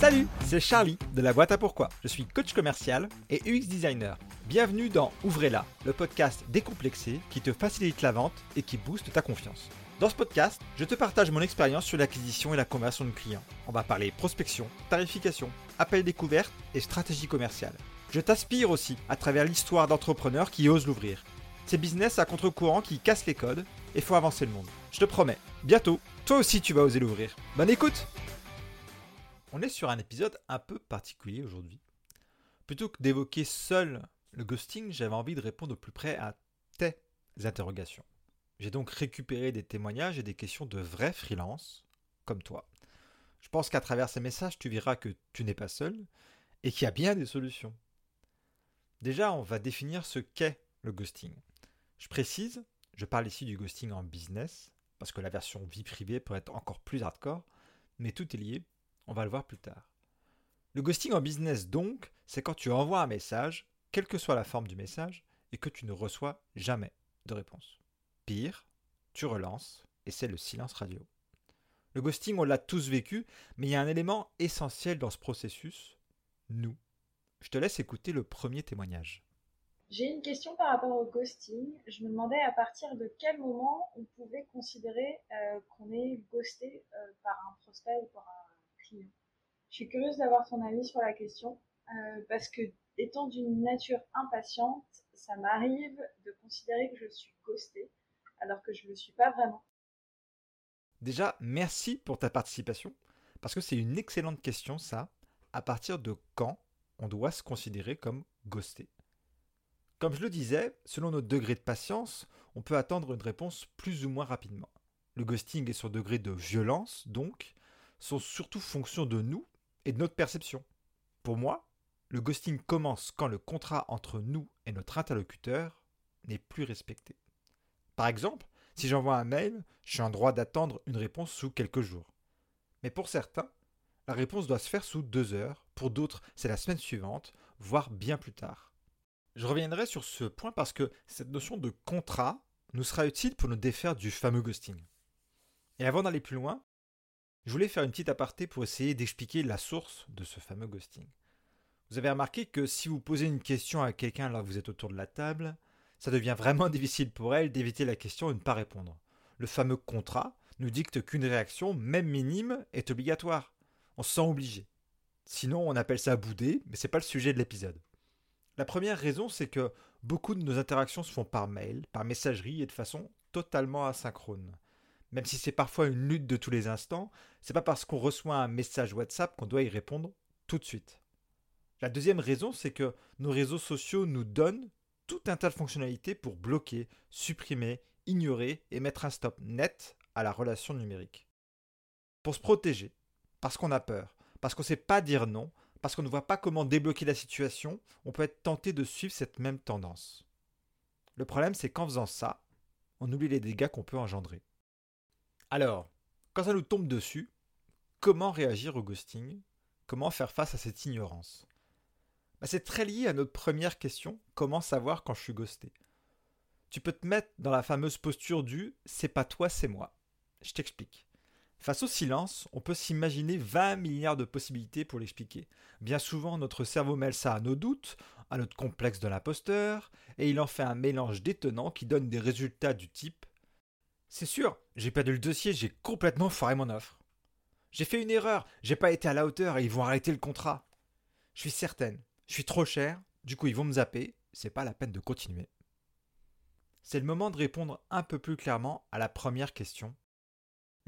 Salut, c'est Charlie de la boîte à pourquoi. Je suis coach commercial et UX designer. Bienvenue dans Ouvrez-la, le podcast décomplexé qui te facilite la vente et qui booste ta confiance. Dans ce podcast, je te partage mon expérience sur l'acquisition et la conversion de clients. On va parler prospection, tarification, appel découverte et stratégie commerciale. Je t'aspire aussi à travers l'histoire d'entrepreneurs qui osent l'ouvrir. Ces business à contre-courant qui cassent les codes et font avancer le monde. Je te promets, bientôt, toi aussi tu vas oser l'ouvrir. Bonne écoute On est sur un épisode un peu particulier aujourd'hui. Plutôt que d'évoquer seul le ghosting, j'avais envie de répondre au plus près à tes interrogations. J'ai donc récupéré des témoignages et des questions de vrais freelances, comme toi. Je pense qu'à travers ces messages, tu verras que tu n'es pas seul et qu'il y a bien des solutions. Déjà, on va définir ce qu'est le ghosting. Je précise, je parle ici du ghosting en business, parce que la version vie privée peut être encore plus hardcore, mais tout est lié, on va le voir plus tard. Le ghosting en business donc, c'est quand tu envoies un message, quelle que soit la forme du message, et que tu ne reçois jamais de réponse. Pire, tu relances, et c'est le silence radio. Le ghosting, on l'a tous vécu, mais il y a un élément essentiel dans ce processus, nous. Je te laisse écouter le premier témoignage. J'ai une question par rapport au ghosting. Je me demandais à partir de quel moment on pouvait considérer euh, qu'on est ghosté euh, par un prospect ou par un Je suis curieuse d'avoir ton avis sur la question euh, parce que étant d'une nature impatiente, ça m'arrive de considérer que je suis ghosté alors que je ne le suis pas vraiment. Déjà, merci pour ta participation parce que c'est une excellente question ça. À partir de quand on doit se considérer comme ghosté? Comme je le disais, selon notre degré de patience, on peut attendre une réponse plus ou moins rapidement. Le ghosting et son degré de violence, donc, sont surtout fonction de nous et de notre perception. Pour moi, le ghosting commence quand le contrat entre nous et notre interlocuteur n'est plus respecté. Par exemple, si j'envoie un mail, je suis en droit d'attendre une réponse sous quelques jours. Mais pour certains, la réponse doit se faire sous deux heures, pour d'autres c'est la semaine suivante, voire bien plus tard. Je reviendrai sur ce point parce que cette notion de contrat nous sera utile pour nous défaire du fameux ghosting. Et avant d'aller plus loin, je voulais faire une petite aparté pour essayer d'expliquer la source de ce fameux ghosting. Vous avez remarqué que si vous posez une question à quelqu'un alors que vous êtes autour de la table, ça devient vraiment difficile pour elle d'éviter la question et de ne pas répondre. Le fameux contrat nous dicte qu'une réaction, même minime, est obligatoire. On se sent obligé. Sinon, on appelle ça bouder, mais c'est pas le sujet de l'épisode. La première raison, c'est que beaucoup de nos interactions se font par mail, par messagerie et de façon totalement asynchrone. Même si c'est parfois une lutte de tous les instants, c'est pas parce qu'on reçoit un message WhatsApp qu'on doit y répondre tout de suite. La deuxième raison, c'est que nos réseaux sociaux nous donnent tout un tas de fonctionnalités pour bloquer, supprimer, ignorer et mettre un stop net à la relation numérique. Pour se protéger, parce qu'on a peur, parce qu'on ne sait pas dire non, parce qu'on ne voit pas comment débloquer la situation, on peut être tenté de suivre cette même tendance. Le problème, c'est qu'en faisant ça, on oublie les dégâts qu'on peut engendrer. Alors, quand ça nous tombe dessus, comment réagir au ghosting? Comment faire face à cette ignorance? Bah, C'est très lié à notre première question, comment savoir quand je suis ghosté? Tu peux te mettre dans la fameuse posture du c'est pas toi, c'est moi. Je t'explique. Face au silence, on peut s'imaginer 20 milliards de possibilités pour l'expliquer. Bien souvent, notre cerveau mêle ça à nos doutes, à notre complexe de l'imposteur, et il en fait un mélange détonnant qui donne des résultats du type C'est sûr, j'ai perdu le dossier, j'ai complètement foiré mon offre. J'ai fait une erreur, j'ai pas été à la hauteur et ils vont arrêter le contrat. Je suis certaine, je suis trop cher, du coup ils vont me zapper, c'est pas la peine de continuer. C'est le moment de répondre un peu plus clairement à la première question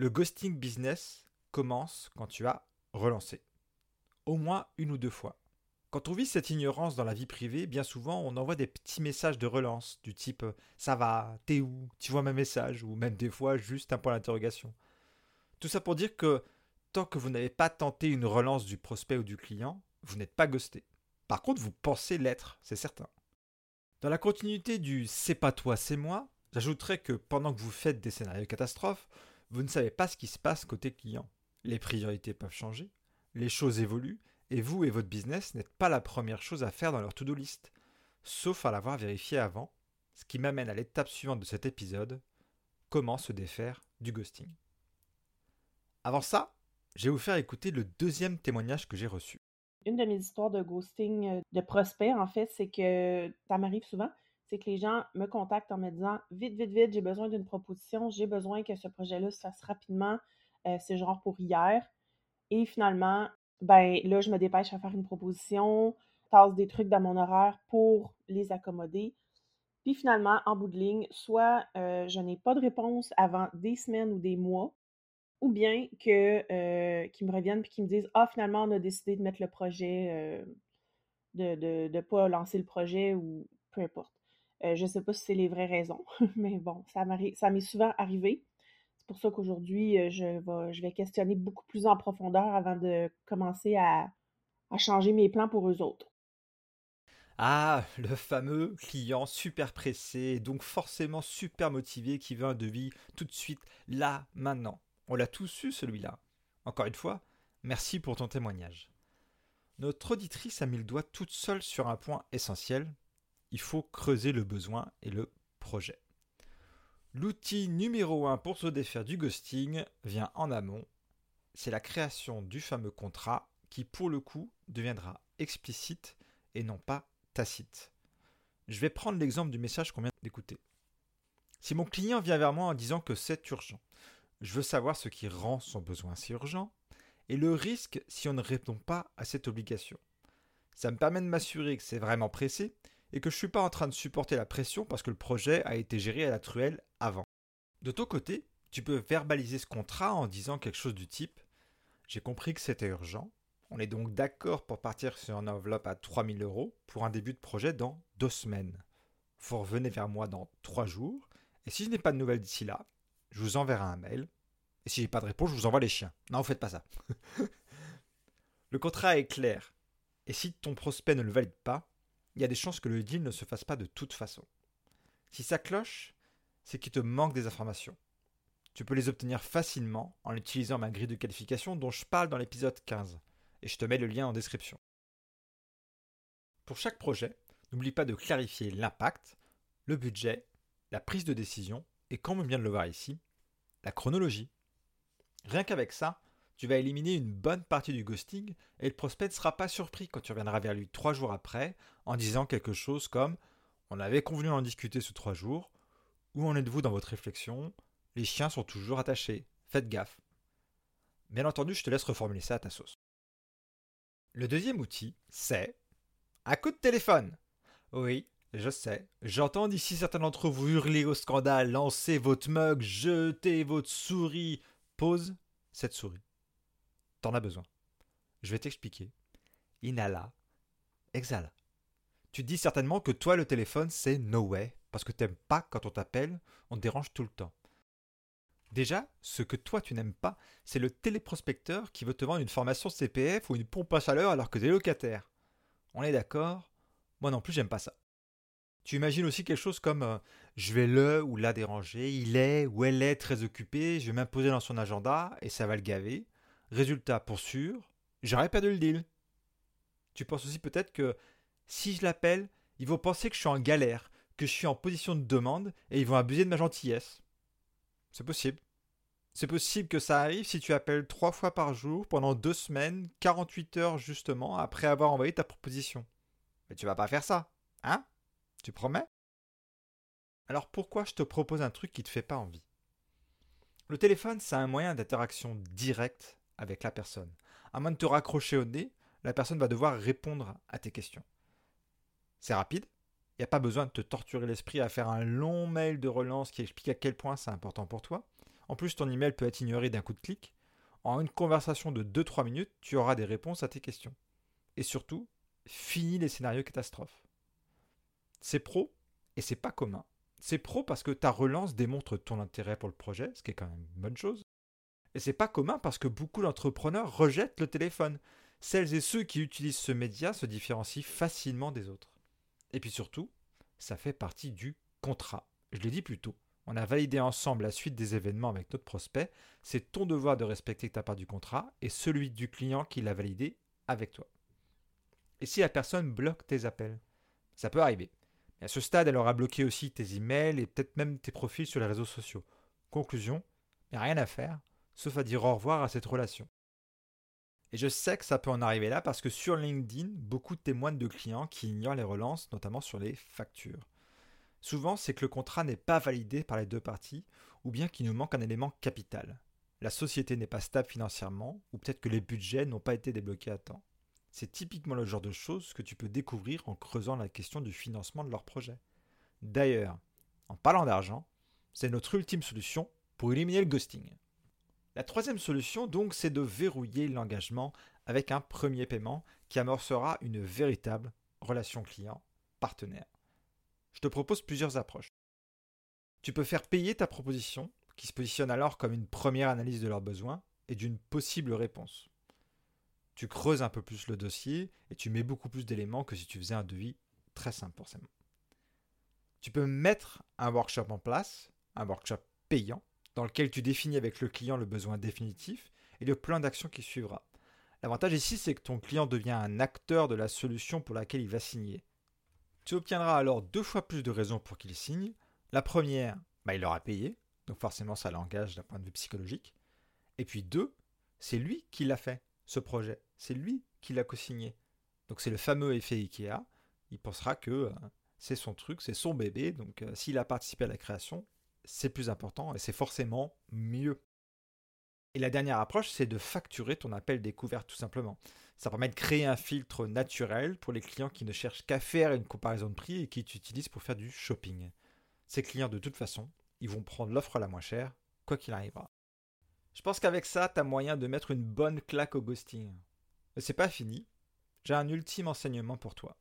le ghosting business commence quand tu as relancé. Au moins une ou deux fois. Quand on vit cette ignorance dans la vie privée, bien souvent on envoie des petits messages de relance du type Ça va, t'es où, tu vois mes messages, ou même des fois juste un point d'interrogation. Tout ça pour dire que tant que vous n'avez pas tenté une relance du prospect ou du client, vous n'êtes pas ghosté. Par contre, vous pensez l'être, c'est certain. Dans la continuité du C'est pas toi, c'est moi, j'ajouterais que pendant que vous faites des scénarios catastrophes, vous ne savez pas ce qui se passe côté client. Les priorités peuvent changer, les choses évoluent, et vous et votre business n'êtes pas la première chose à faire dans leur to-do list, sauf à l'avoir vérifié avant, ce qui m'amène à l'étape suivante de cet épisode, comment se défaire du ghosting. Avant ça, je vais vous faire écouter le deuxième témoignage que j'ai reçu. Une de mes histoires de ghosting euh, de prospect, en fait, c'est que ça m'arrive souvent, c'est que les gens me contactent en me disant vite, vite, vite, j'ai besoin d'une proposition, j'ai besoin que ce projet-là se fasse rapidement, euh, c'est genre pour hier. Et finalement, ben là, je me dépêche à faire une proposition, tasse des trucs dans mon horaire pour les accommoder. Puis finalement, en bout de ligne, soit euh, je n'ai pas de réponse avant des semaines ou des mois, ou bien que euh, qu'ils me reviennent et qu'ils me disent Ah, finalement, on a décidé de mettre le projet, euh, de ne pas lancer le projet ou peu importe. je ne sais pas si c'est les vraies raisons, mais bon, ça m'est souvent arrivé. Pour ça qu'aujourd'hui, je vais, je vais questionner beaucoup plus en profondeur avant de commencer à, à changer mes plans pour eux autres. Ah, le fameux client super pressé, donc forcément super motivé qui veut un devis tout de suite, là, maintenant. On l'a tous eu celui-là. Encore une fois, merci pour ton témoignage. Notre auditrice a mis le doigt toute seule sur un point essentiel. Il faut creuser le besoin et le projet. L'outil numéro un pour se défaire du ghosting vient en amont. C'est la création du fameux contrat qui, pour le coup, deviendra explicite et non pas tacite. Je vais prendre l'exemple du message qu'on vient d'écouter. Si mon client vient vers moi en disant que c'est urgent, je veux savoir ce qui rend son besoin si urgent et le risque si on ne répond pas à cette obligation. Ça me permet de m'assurer que c'est vraiment pressé et que je ne suis pas en train de supporter la pression parce que le projet a été géré à la truelle avant. De ton côté, tu peux verbaliser ce contrat en disant quelque chose du type J'ai compris que c'était urgent, on est donc d'accord pour partir sur une enveloppe à 3000 euros pour un début de projet dans deux semaines. Vous revenez vers moi dans trois jours, et si je n'ai pas de nouvelles d'ici là, je vous enverrai un mail. Et si j'ai pas de réponse, je vous envoie les chiens. Non, vous faites pas ça. le contrat est clair. Et si ton prospect ne le valide pas, il y a des chances que le deal ne se fasse pas de toute façon. Si ça cloche, c'est qu'il te manque des informations. Tu peux les obtenir facilement en utilisant ma grille de qualification dont je parle dans l'épisode 15 et je te mets le lien en description. Pour chaque projet, n'oublie pas de clarifier l'impact, le budget, la prise de décision et, comme on vient de le voir ici, la chronologie. Rien qu'avec ça, tu vas éliminer une bonne partie du ghosting et le prospect ne sera pas surpris quand tu reviendras vers lui trois jours après en disant quelque chose comme On avait convenu d'en discuter sous trois jours, où en êtes-vous dans votre réflexion? Les chiens sont toujours attachés, faites gaffe. Bien entendu, je te laisse reformuler ça à ta sauce. Le deuxième outil, c'est un coup de téléphone. Oui, je sais. J'entends d'ici certains d'entre vous hurler au scandale, lancer votre mug, jeter votre souris. Pose cette souris. T'en as besoin. Je vais t'expliquer. Inhala. Exhala. Tu dis certainement que toi, le téléphone, c'est no way, parce que t'aimes pas quand on t'appelle, on te dérange tout le temps. Déjà, ce que toi tu n'aimes pas, c'est le téléprospecteur qui veut te vendre une formation CPF ou une pompe à chaleur alors que tu es locataire. On est d'accord? Moi non plus, j'aime pas ça. Tu imagines aussi quelque chose comme euh, je vais le ou la déranger, il est ou elle est très occupé, je vais m'imposer dans son agenda et ça va le gaver. Résultat, pour sûr, j'aurais perdu le deal. Tu penses aussi peut-être que si je l'appelle, ils vont penser que je suis en galère, que je suis en position de demande et ils vont abuser de ma gentillesse. C'est possible. C'est possible que ça arrive si tu appelles trois fois par jour pendant deux semaines, 48 heures justement, après avoir envoyé ta proposition. Mais tu vas pas faire ça, hein? Tu promets? Alors pourquoi je te propose un truc qui te fait pas envie? Le téléphone, c'est un moyen d'interaction directe avec la personne. À moins de te raccrocher au nez, la personne va devoir répondre à tes questions. C'est rapide, il n'y a pas besoin de te torturer l'esprit à faire un long mail de relance qui explique à quel point c'est important pour toi. En plus, ton email peut être ignoré d'un coup de clic. En une conversation de 2-3 minutes, tu auras des réponses à tes questions. Et surtout, finis les scénarios catastrophes. C'est pro et c'est pas commun. C'est pro parce que ta relance démontre ton intérêt pour le projet, ce qui est quand même une bonne chose. Et c'est pas commun parce que beaucoup d'entrepreneurs rejettent le téléphone. Celles et ceux qui utilisent ce média se différencient facilement des autres. Et puis surtout, ça fait partie du contrat. Je l'ai dit plus tôt. On a validé ensemble la suite des événements avec notre prospect. C'est ton devoir de respecter ta part du contrat et celui du client qui l'a validé avec toi. Et si la personne bloque tes appels? Ça peut arriver. Mais à ce stade, elle aura bloqué aussi tes emails et peut-être même tes profils sur les réseaux sociaux. Conclusion, il n'y a rien à faire, sauf à dire au revoir à cette relation. Et je sais que ça peut en arriver là parce que sur LinkedIn, beaucoup témoignent de clients qui ignorent les relances, notamment sur les factures. Souvent, c'est que le contrat n'est pas validé par les deux parties, ou bien qu'il nous manque un élément capital. La société n'est pas stable financièrement, ou peut-être que les budgets n'ont pas été débloqués à temps. C'est typiquement le genre de choses que tu peux découvrir en creusant la question du financement de leur projet. D'ailleurs, en parlant d'argent, c'est notre ultime solution pour éliminer le ghosting. La troisième solution, donc, c'est de verrouiller l'engagement avec un premier paiement qui amorcera une véritable relation client-partenaire. Je te propose plusieurs approches. Tu peux faire payer ta proposition, qui se positionne alors comme une première analyse de leurs besoins et d'une possible réponse. Tu creuses un peu plus le dossier et tu mets beaucoup plus d'éléments que si tu faisais un devis très simple forcément. Tu peux mettre un workshop en place, un workshop payant, dans lequel tu définis avec le client le besoin définitif et le plan d'action qui suivra. L'avantage ici, c'est que ton client devient un acteur de la solution pour laquelle il va signer. Tu obtiendras alors deux fois plus de raisons pour qu'il signe. La première, bah, il aura payé, donc forcément ça l'engage d'un point de vue psychologique. Et puis deux, c'est lui qui l'a fait, ce projet. C'est lui qui l'a co-signé. Donc c'est le fameux effet Ikea. Il pensera que euh, c'est son truc, c'est son bébé, donc euh, s'il a participé à la création, c'est plus important et c'est forcément mieux. Et la dernière approche, c'est de facturer ton appel découverte tout simplement. Ça permet de créer un filtre naturel pour les clients qui ne cherchent qu'à faire une comparaison de prix et qui t'utilisent pour faire du shopping. Ces clients, de toute façon, ils vont prendre l'offre la moins chère, quoi qu'il arrivera. Je pense qu'avec ça, tu as moyen de mettre une bonne claque au ghosting. Mais c'est pas fini. J'ai un ultime enseignement pour toi.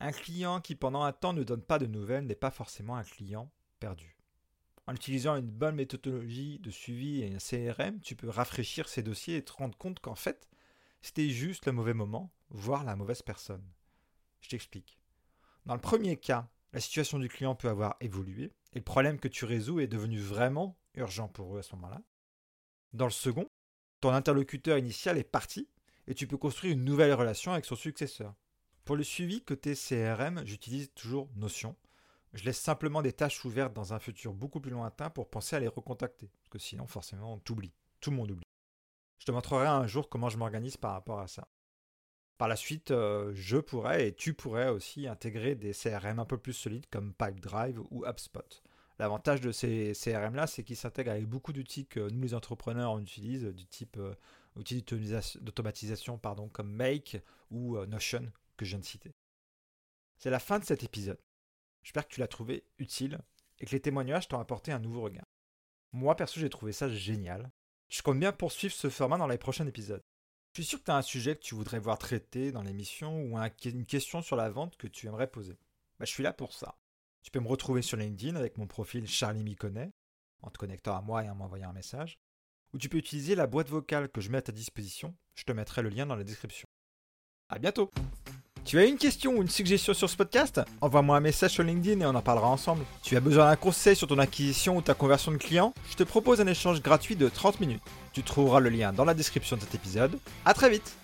Un client qui pendant un temps ne donne pas de nouvelles n'est pas forcément un client perdu. En utilisant une bonne méthodologie de suivi et un CRM, tu peux rafraîchir ces dossiers et te rendre compte qu'en fait, c'était juste le mauvais moment, voire la mauvaise personne. Je t'explique. Dans le premier cas, la situation du client peut avoir évolué et le problème que tu résous est devenu vraiment urgent pour eux à ce moment-là. Dans le second, ton interlocuteur initial est parti et tu peux construire une nouvelle relation avec son successeur. Pour le suivi côté CRM, j'utilise toujours Notion je laisse simplement des tâches ouvertes dans un futur beaucoup plus lointain pour penser à les recontacter. Parce que sinon, forcément, on t'oublie. Tout le monde oublie. Je te montrerai un jour comment je m'organise par rapport à ça. Par la suite, euh, je pourrais et tu pourrais aussi intégrer des CRM un peu plus solides comme Pipedrive ou HubSpot. L'avantage de ces CRM-là, c'est qu'ils s'intègrent avec beaucoup d'outils que nous, les entrepreneurs, on utilise, du type euh, outils d'automatisation pardon, comme Make ou euh, Notion que je viens de citer. C'est la fin de cet épisode. J'espère que tu l'as trouvé utile et que les témoignages t'ont apporté un nouveau regard. Moi, perso, j'ai trouvé ça génial. Je compte bien poursuivre ce format dans les prochains épisodes. Je suis sûr que tu as un sujet que tu voudrais voir traité dans l'émission ou une question sur la vente que tu aimerais poser. Bah, je suis là pour ça. Tu peux me retrouver sur LinkedIn avec mon profil Charlie Miconnet, en te connectant à moi et en m'envoyant un message. Ou tu peux utiliser la boîte vocale que je mets à ta disposition. Je te mettrai le lien dans la description. À bientôt tu as une question ou une suggestion sur ce podcast? Envoie-moi un message sur LinkedIn et on en parlera ensemble. Tu as besoin d'un conseil sur ton acquisition ou ta conversion de client? Je te propose un échange gratuit de 30 minutes. Tu trouveras le lien dans la description de cet épisode. A très vite